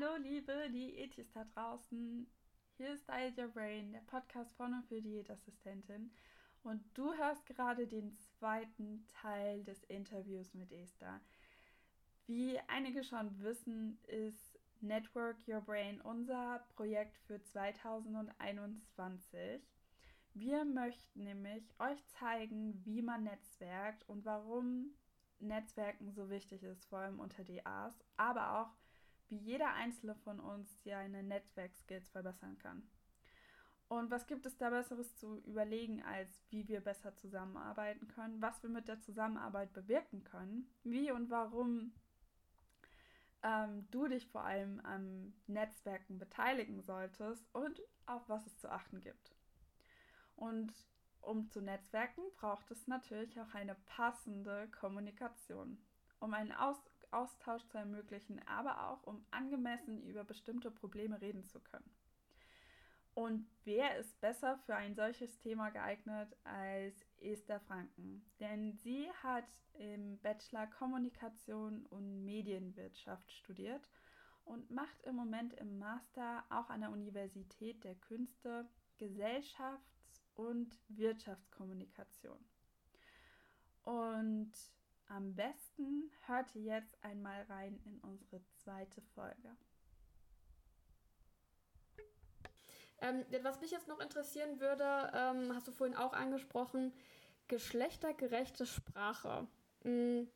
Hallo, liebe Diätis da draußen. Hier ist Diet Your Brain, der Podcast von und für Diätassistentin. Und du hörst gerade den zweiten Teil des Interviews mit Esther. Wie einige schon wissen, ist Network Your Brain unser Projekt für 2021. Wir möchten nämlich euch zeigen, wie man netzwerkt und warum Netzwerken so wichtig ist, vor allem unter DAs, aber auch wie jeder einzelne von uns seine Netzwerkskills verbessern kann. Und was gibt es da Besseres zu überlegen, als wie wir besser zusammenarbeiten können, was wir mit der Zusammenarbeit bewirken können, wie und warum ähm, du dich vor allem am Netzwerken beteiligen solltest und auf was es zu achten gibt. Und um zu netzwerken, braucht es natürlich auch eine passende Kommunikation. Um einen Aus Austausch zu ermöglichen, aber auch um angemessen über bestimmte Probleme reden zu können. Und wer ist besser für ein solches Thema geeignet als Esther Franken? Denn sie hat im Bachelor Kommunikation und Medienwirtschaft studiert und macht im Moment im Master auch an der Universität der Künste Gesellschafts- und Wirtschaftskommunikation. Und am besten hört ihr jetzt einmal rein in unsere zweite Folge. Ähm, was mich jetzt noch interessieren würde, ähm, hast du vorhin auch angesprochen, geschlechtergerechte Sprache. Mhm.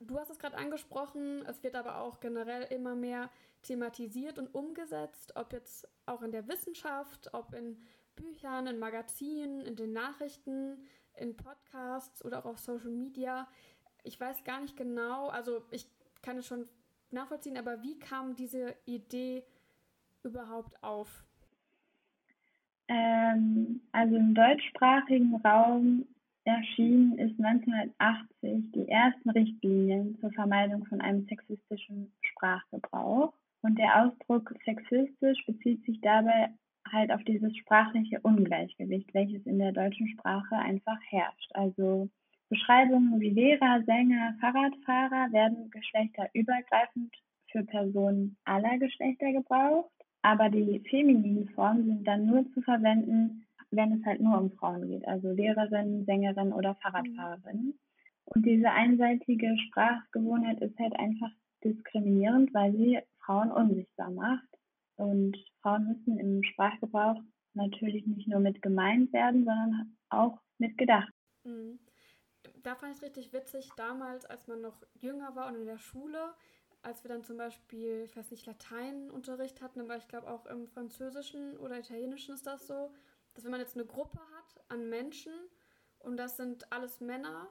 Du hast es gerade angesprochen, es wird aber auch generell immer mehr thematisiert und umgesetzt, ob jetzt auch in der Wissenschaft, ob in Büchern, in Magazinen, in den Nachrichten, in Podcasts oder auch auf Social Media ich weiß gar nicht genau, also ich kann es schon nachvollziehen, aber wie kam diese Idee überhaupt auf? Ähm, also im deutschsprachigen Raum erschienen ist 1980 die ersten Richtlinien zur Vermeidung von einem sexistischen Sprachgebrauch. Und der Ausdruck sexistisch bezieht sich dabei halt auf dieses sprachliche Ungleichgewicht, welches in der deutschen Sprache einfach herrscht. Also Beschreibungen wie Lehrer, Sänger, Fahrradfahrer werden geschlechterübergreifend für Personen aller Geschlechter gebraucht, aber die femininen Formen sind dann nur zu verwenden, wenn es halt nur um Frauen geht, also Lehrerin, Sängerin oder Fahrradfahrerin. Und diese einseitige Sprachgewohnheit ist halt einfach diskriminierend, weil sie Frauen unsichtbar macht. Und Frauen müssen im Sprachgebrauch natürlich nicht nur mit gemeint werden, sondern auch mit gedacht. Mhm da fand ich es richtig witzig, damals, als man noch jünger war und in der Schule, als wir dann zum Beispiel, ich weiß nicht, Lateinunterricht hatten, aber ich glaube auch im Französischen oder Italienischen ist das so, dass wenn man jetzt eine Gruppe hat an Menschen und das sind alles Männer,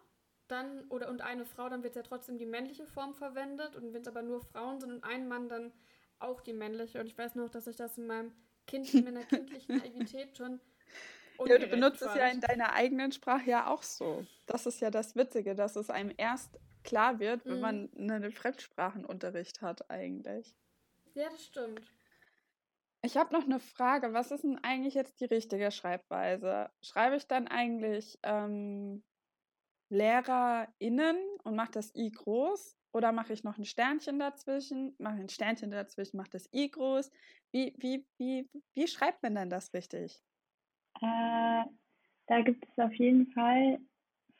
dann, oder und eine Frau, dann wird ja trotzdem die männliche Form verwendet und wenn es aber nur Frauen sind und ein Mann, dann auch die männliche. Und ich weiß noch, dass ich das in meinem Kind, in meiner kindlichen Naivität schon ja, du benutzt es ja in deiner eigenen Sprache ja auch so. Das ist ja das Witzige, dass es einem erst klar wird, wenn mhm. man einen Fremdsprachenunterricht hat eigentlich. Ja, das stimmt. Ich habe noch eine Frage. Was ist denn eigentlich jetzt die richtige Schreibweise? Schreibe ich dann eigentlich ähm, LehrerInnen und mache das I groß? Oder mache ich noch ein Sternchen dazwischen? Mache ein Sternchen dazwischen, mache das I groß? Wie, wie, wie, wie schreibt man denn das richtig? Äh, da gibt es auf jeden Fall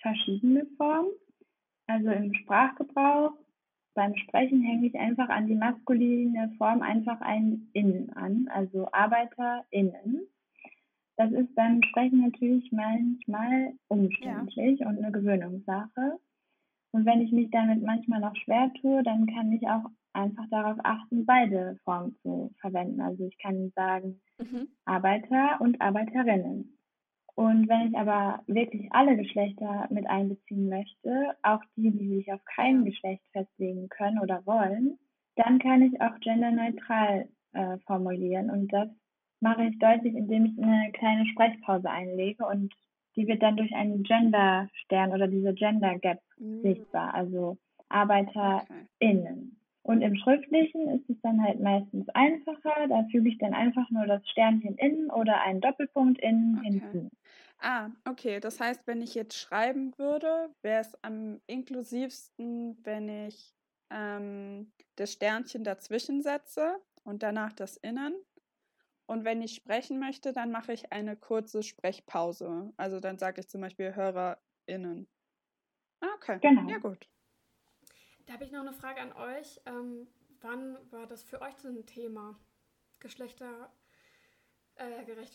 verschiedene Formen. Also im Sprachgebrauch, beim Sprechen hänge ich einfach an die maskuline Form einfach ein Innen an, also ArbeiterInnen. Das ist beim Sprechen natürlich manchmal umständlich ja. und eine Gewöhnungssache. Und wenn ich mich damit manchmal noch schwer tue, dann kann ich auch einfach darauf achten, beide Formen zu verwenden. Also ich kann sagen mhm. Arbeiter und Arbeiterinnen. Und wenn ich aber wirklich alle Geschlechter mit einbeziehen möchte, auch die, die sich auf kein Geschlecht festlegen können oder wollen, dann kann ich auch genderneutral äh, formulieren. Und das mache ich deutlich, indem ich eine kleine Sprechpause einlege und die wird dann durch einen Gender-Stern oder diese Gender Gap mhm. sichtbar, also ArbeiterInnen. Und im Schriftlichen ist es dann halt meistens einfacher. Da füge ich dann einfach nur das Sternchen innen oder einen Doppelpunkt innen okay. hinzu. Ah, okay. Das heißt, wenn ich jetzt schreiben würde, wäre es am inklusivsten, wenn ich ähm, das Sternchen dazwischen setze und danach das Innen. Und wenn ich sprechen möchte, dann mache ich eine kurze Sprechpause. Also dann sage ich zum Beispiel HörerInnen. Ah, okay. Genau. Ja, gut. Da habe ich noch eine Frage an euch. Ähm, wann war das für euch so ein Thema? Geschlechtergerechte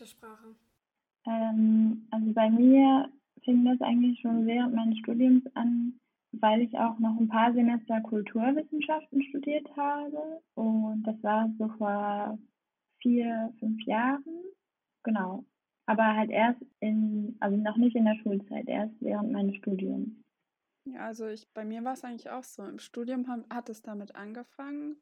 äh, Sprache? Ähm, also bei mir fing das eigentlich schon während meines Studiums an, weil ich auch noch ein paar Semester Kulturwissenschaften studiert habe. Und das war so vor vier, fünf Jahren. Genau. Aber halt erst in, also noch nicht in der Schulzeit, erst während meines Studiums. Ja, also ich, bei mir war es eigentlich auch so. Im Studium hat es damit angefangen.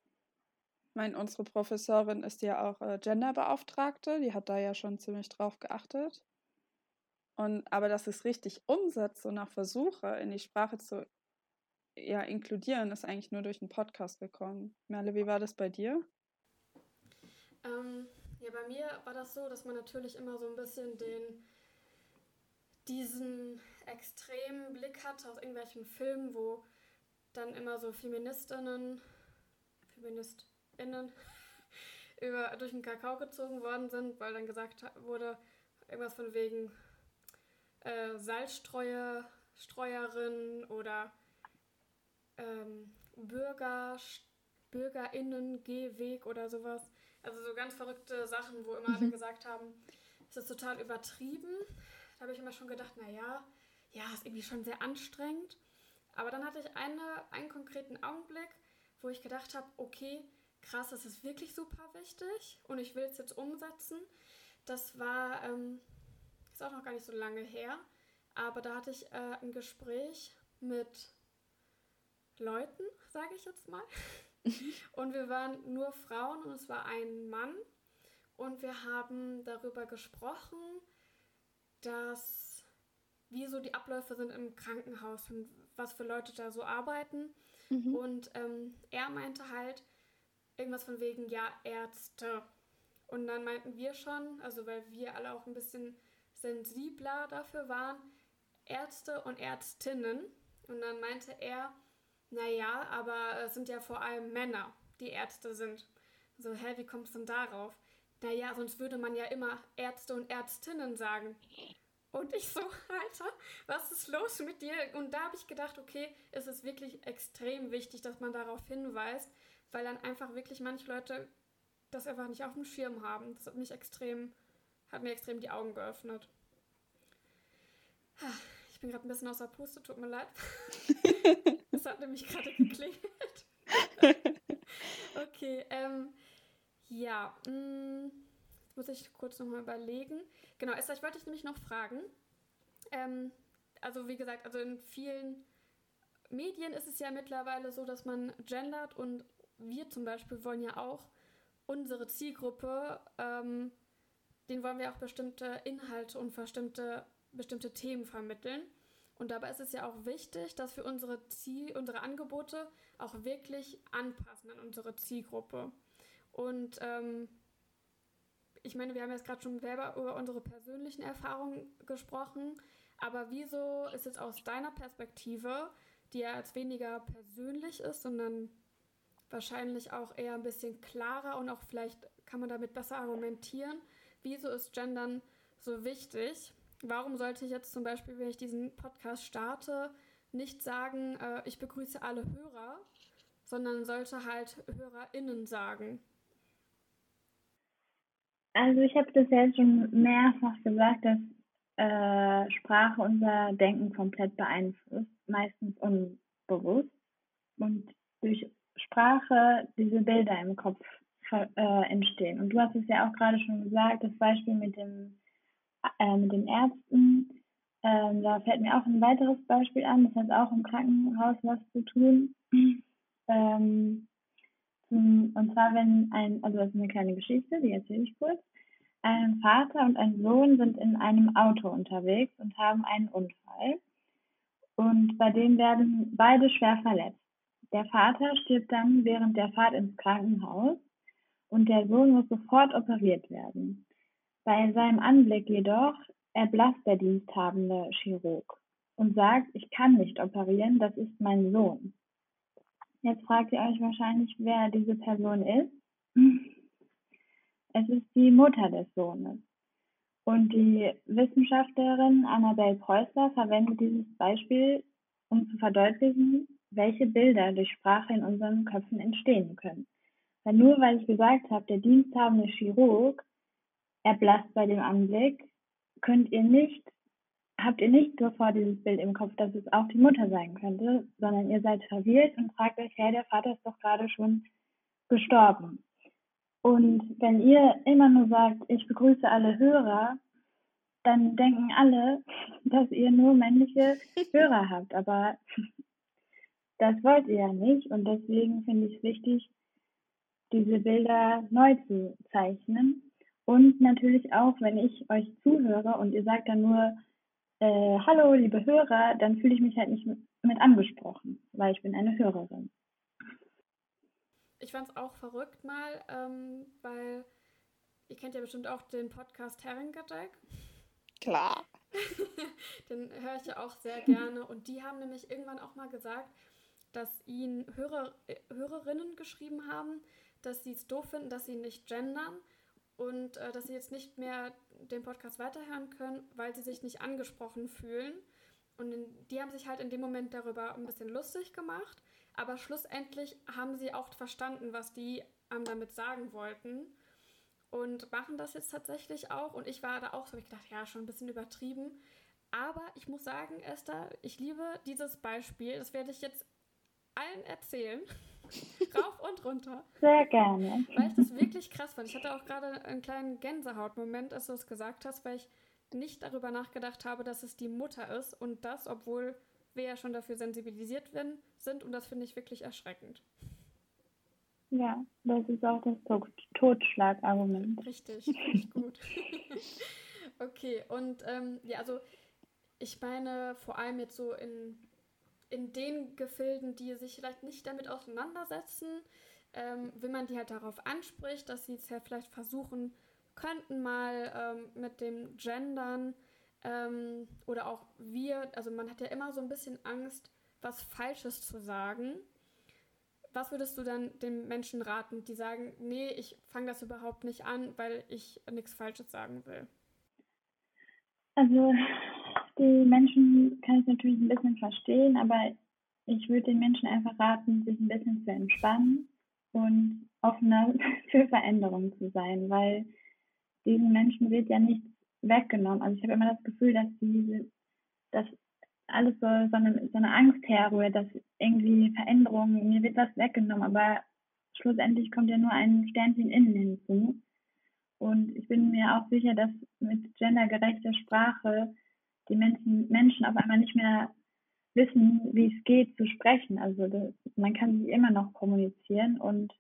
Ich meine, unsere Professorin ist ja auch äh, Genderbeauftragte, die hat da ja schon ziemlich drauf geachtet. Und aber dass es richtig umsetze und auch versuche, in die Sprache zu ja, inkludieren, ist eigentlich nur durch einen Podcast gekommen. Merle, wie war das bei dir? Ähm, ja, bei mir war das so, dass man natürlich immer so ein bisschen den diesen extremen Blick hatte aus irgendwelchen Filmen, wo dann immer so Feministinnen, Feministinnen über, durch den Kakao gezogen worden sind, weil dann gesagt wurde, irgendwas von wegen äh, Salzstreuerin oder ähm, Bürger, BürgerInnen-Gehweg oder sowas. Also so ganz verrückte Sachen, wo immer mhm. alle gesagt haben, es ist total übertrieben. Da habe ich immer schon gedacht, naja, ja, ist irgendwie schon sehr anstrengend. Aber dann hatte ich eine, einen konkreten Augenblick, wo ich gedacht habe, okay, krass, das ist wirklich super wichtig und ich will es jetzt umsetzen. Das war, ähm, ist auch noch gar nicht so lange her, aber da hatte ich äh, ein Gespräch mit Leuten, sage ich jetzt mal. und wir waren nur Frauen und es war ein Mann. Und wir haben darüber gesprochen, dass wie so die Abläufe sind im Krankenhaus und was für Leute da so arbeiten. Mhm. Und ähm, er meinte halt irgendwas von wegen, ja, Ärzte. Und dann meinten wir schon, also weil wir alle auch ein bisschen sensibler dafür waren, Ärzte und Ärztinnen. Und dann meinte er, naja, aber es sind ja vor allem Männer, die Ärzte sind. So, hä, wie kommst du denn darauf? Naja, sonst würde man ja immer Ärzte und Ärztinnen sagen. Und ich so, Alter, was ist los mit dir? Und da habe ich gedacht, okay, es ist wirklich extrem wichtig, dass man darauf hinweist, weil dann einfach wirklich manche Leute das einfach nicht auf dem Schirm haben. Das hat mich extrem, hat mir extrem die Augen geöffnet. Ich bin gerade ein bisschen außer Puste, tut mir leid. das hat nämlich gerade geklingelt. okay, ähm, ja, mh, mm, jetzt muss ich kurz nochmal überlegen. Genau, Esther, ich wollte dich nämlich noch fragen. Ähm, also wie gesagt, also in vielen Medien ist es ja mittlerweile so, dass man gendert und wir zum Beispiel wollen ja auch unsere Zielgruppe, ähm, denen wollen wir auch bestimmte Inhalte und bestimmte bestimmte Themen vermitteln. Und dabei ist es ja auch wichtig, dass wir unsere, Ziel, unsere Angebote auch wirklich anpassen an unsere Zielgruppe. Und ähm, ich meine, wir haben jetzt gerade schon selber über unsere persönlichen Erfahrungen gesprochen, aber wieso ist es aus deiner Perspektive, die ja als weniger persönlich ist, sondern wahrscheinlich auch eher ein bisschen klarer und auch vielleicht kann man damit besser argumentieren, wieso ist Gendern so wichtig? Warum sollte ich jetzt zum Beispiel, wenn ich diesen Podcast starte, nicht sagen, äh, ich begrüße alle Hörer, sondern sollte halt HörerInnen sagen? Also ich habe das ja schon mehrfach gesagt, dass äh, Sprache unser Denken komplett beeinflusst, meistens unbewusst. Und durch Sprache diese Bilder im Kopf äh, entstehen. Und du hast es ja auch gerade schon gesagt, das Beispiel mit dem äh, mit den Ärzten. Ähm, da fällt mir auch ein weiteres Beispiel an, das hat auch im Krankenhaus was zu tun. Ähm, und zwar, wenn ein, also das ist eine kleine Geschichte, die erzähle ich kurz. Ein Vater und ein Sohn sind in einem Auto unterwegs und haben einen Unfall. Und bei dem werden beide schwer verletzt. Der Vater stirbt dann während der Fahrt ins Krankenhaus und der Sohn muss sofort operiert werden. Bei seinem Anblick jedoch erblasst der diensthabende Chirurg und sagt, ich kann nicht operieren, das ist mein Sohn. Jetzt fragt ihr euch wahrscheinlich, wer diese Person ist. es ist die Mutter des Sohnes. Und die Wissenschaftlerin Annabelle Preußler verwendet dieses Beispiel, um zu verdeutlichen, welche Bilder durch Sprache in unseren Köpfen entstehen können. Weil nur weil ich gesagt habe, der diensthabende Chirurg erblasst bei dem Anblick, könnt ihr nicht, habt ihr nicht sofort dieses Bild im Kopf, dass es auch die Mutter sein könnte, sondern ihr seid verwirrt und fragt euch, hey, der Vater ist doch gerade schon gestorben. Und wenn ihr immer nur sagt, ich begrüße alle Hörer, dann denken alle, dass ihr nur männliche Hörer habt. Aber das wollt ihr ja nicht. Und deswegen finde ich es wichtig, diese Bilder neu zu zeichnen. Und natürlich auch, wenn ich euch zuhöre und ihr sagt dann nur, äh, hallo, liebe Hörer, dann fühle ich mich halt nicht mit angesprochen, weil ich bin eine Hörerin ich fand es auch verrückt mal, ähm, weil ihr kennt ja bestimmt auch den Podcast Herrengedeck. Klar. den höre ich ja auch sehr gerne. Und die haben nämlich irgendwann auch mal gesagt, dass ihnen Hörer, äh, Hörerinnen geschrieben haben, dass sie es doof finden, dass sie nicht gendern und äh, dass sie jetzt nicht mehr den Podcast weiterhören können, weil sie sich nicht angesprochen fühlen. Und in, die haben sich halt in dem Moment darüber ein bisschen lustig gemacht. Aber schlussendlich haben sie auch verstanden, was die einem damit sagen wollten. Und machen das jetzt tatsächlich auch. Und ich war da auch so, ich gedacht, ja, schon ein bisschen übertrieben. Aber ich muss sagen, Esther, ich liebe dieses Beispiel. Das werde ich jetzt allen erzählen. Rauf und runter. Sehr gerne. Weil ich das wirklich krass fand. Ich hatte auch gerade einen kleinen Gänsehautmoment, als du es gesagt hast, weil ich nicht darüber nachgedacht habe, dass es die Mutter ist. Und das, obwohl wir ja schon dafür sensibilisiert werden, sind und das finde ich wirklich erschreckend. Ja, das ist auch das Totschlagargument. Richtig, richtig gut. okay, und ähm, ja, also ich meine vor allem jetzt so in, in den Gefilden, die sich vielleicht nicht damit auseinandersetzen, ähm, wenn man die halt darauf anspricht, dass sie es ja vielleicht versuchen könnten, mal ähm, mit dem Gendern ähm, oder auch wir, also man hat ja immer so ein bisschen Angst, was Falsches zu sagen. Was würdest du dann den Menschen raten, die sagen, nee, ich fange das überhaupt nicht an, weil ich nichts Falsches sagen will? Also die Menschen kann ich natürlich ein bisschen verstehen, aber ich würde den Menschen einfach raten, sich ein bisschen zu entspannen und offener für Veränderungen zu sein, weil diesen Menschen wird ja nichts weggenommen. Also ich habe immer das Gefühl, dass diese, dass alles so, so, eine, so eine Angst herrührt, dass irgendwie Veränderungen, mir wird was weggenommen, aber schlussendlich kommt ja nur ein Sternchen innen hinzu. Und ich bin mir auch sicher, dass mit gendergerechter Sprache die Menschen, Menschen auf einmal nicht mehr wissen, wie es geht zu sprechen. Also das, man kann sich immer noch kommunizieren und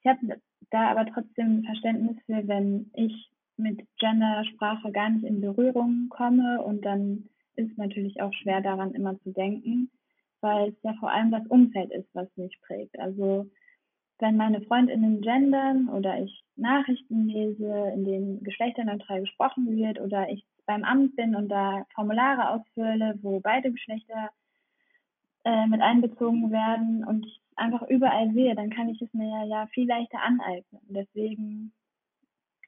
ich habe da aber trotzdem Verständnis für, wenn ich mit Gendersprache gar nicht in Berührung komme und dann ist es natürlich auch schwer daran immer zu denken, weil es ja vor allem das Umfeld ist, was mich prägt. Also wenn meine Freundinnen gendern oder ich Nachrichten lese, in denen geschlechterneutral gesprochen wird oder ich beim Amt bin und da Formulare ausfülle, wo beide Geschlechter äh, mit einbezogen werden und ich einfach überall sehe, dann kann ich es mir ja, viel leichter aneignen. Deswegen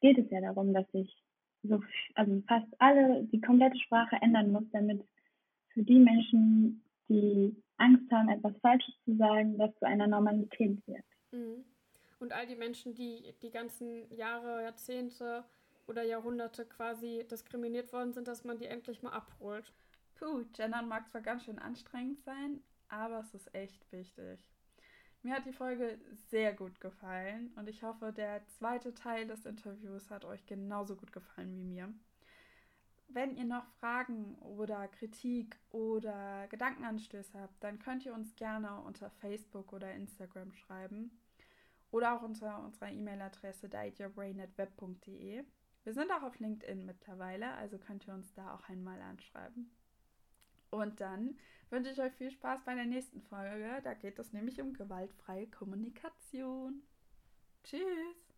geht es ja darum, dass ich so, also fast alle die komplette Sprache ändern muss, damit für die Menschen, die Angst haben, etwas Falsches zu sagen, das zu einer Normalität wird. Mhm. Und all die Menschen, die die ganzen Jahre, Jahrzehnte oder Jahrhunderte quasi diskriminiert worden sind, dass man die endlich mal abholt. Puh, Gendern mag zwar ganz schön anstrengend sein, aber es ist echt wichtig. Mir hat die Folge sehr gut gefallen und ich hoffe, der zweite Teil des Interviews hat euch genauso gut gefallen wie mir. Wenn ihr noch Fragen oder Kritik oder Gedankenanstöße habt, dann könnt ihr uns gerne unter Facebook oder Instagram schreiben oder auch unter unserer E-Mail-Adresse dietyourbrain@web.de. Wir sind auch auf LinkedIn mittlerweile, also könnt ihr uns da auch einmal anschreiben. Und dann wünsche ich euch viel Spaß bei der nächsten Folge. Da geht es nämlich um gewaltfreie Kommunikation. Tschüss!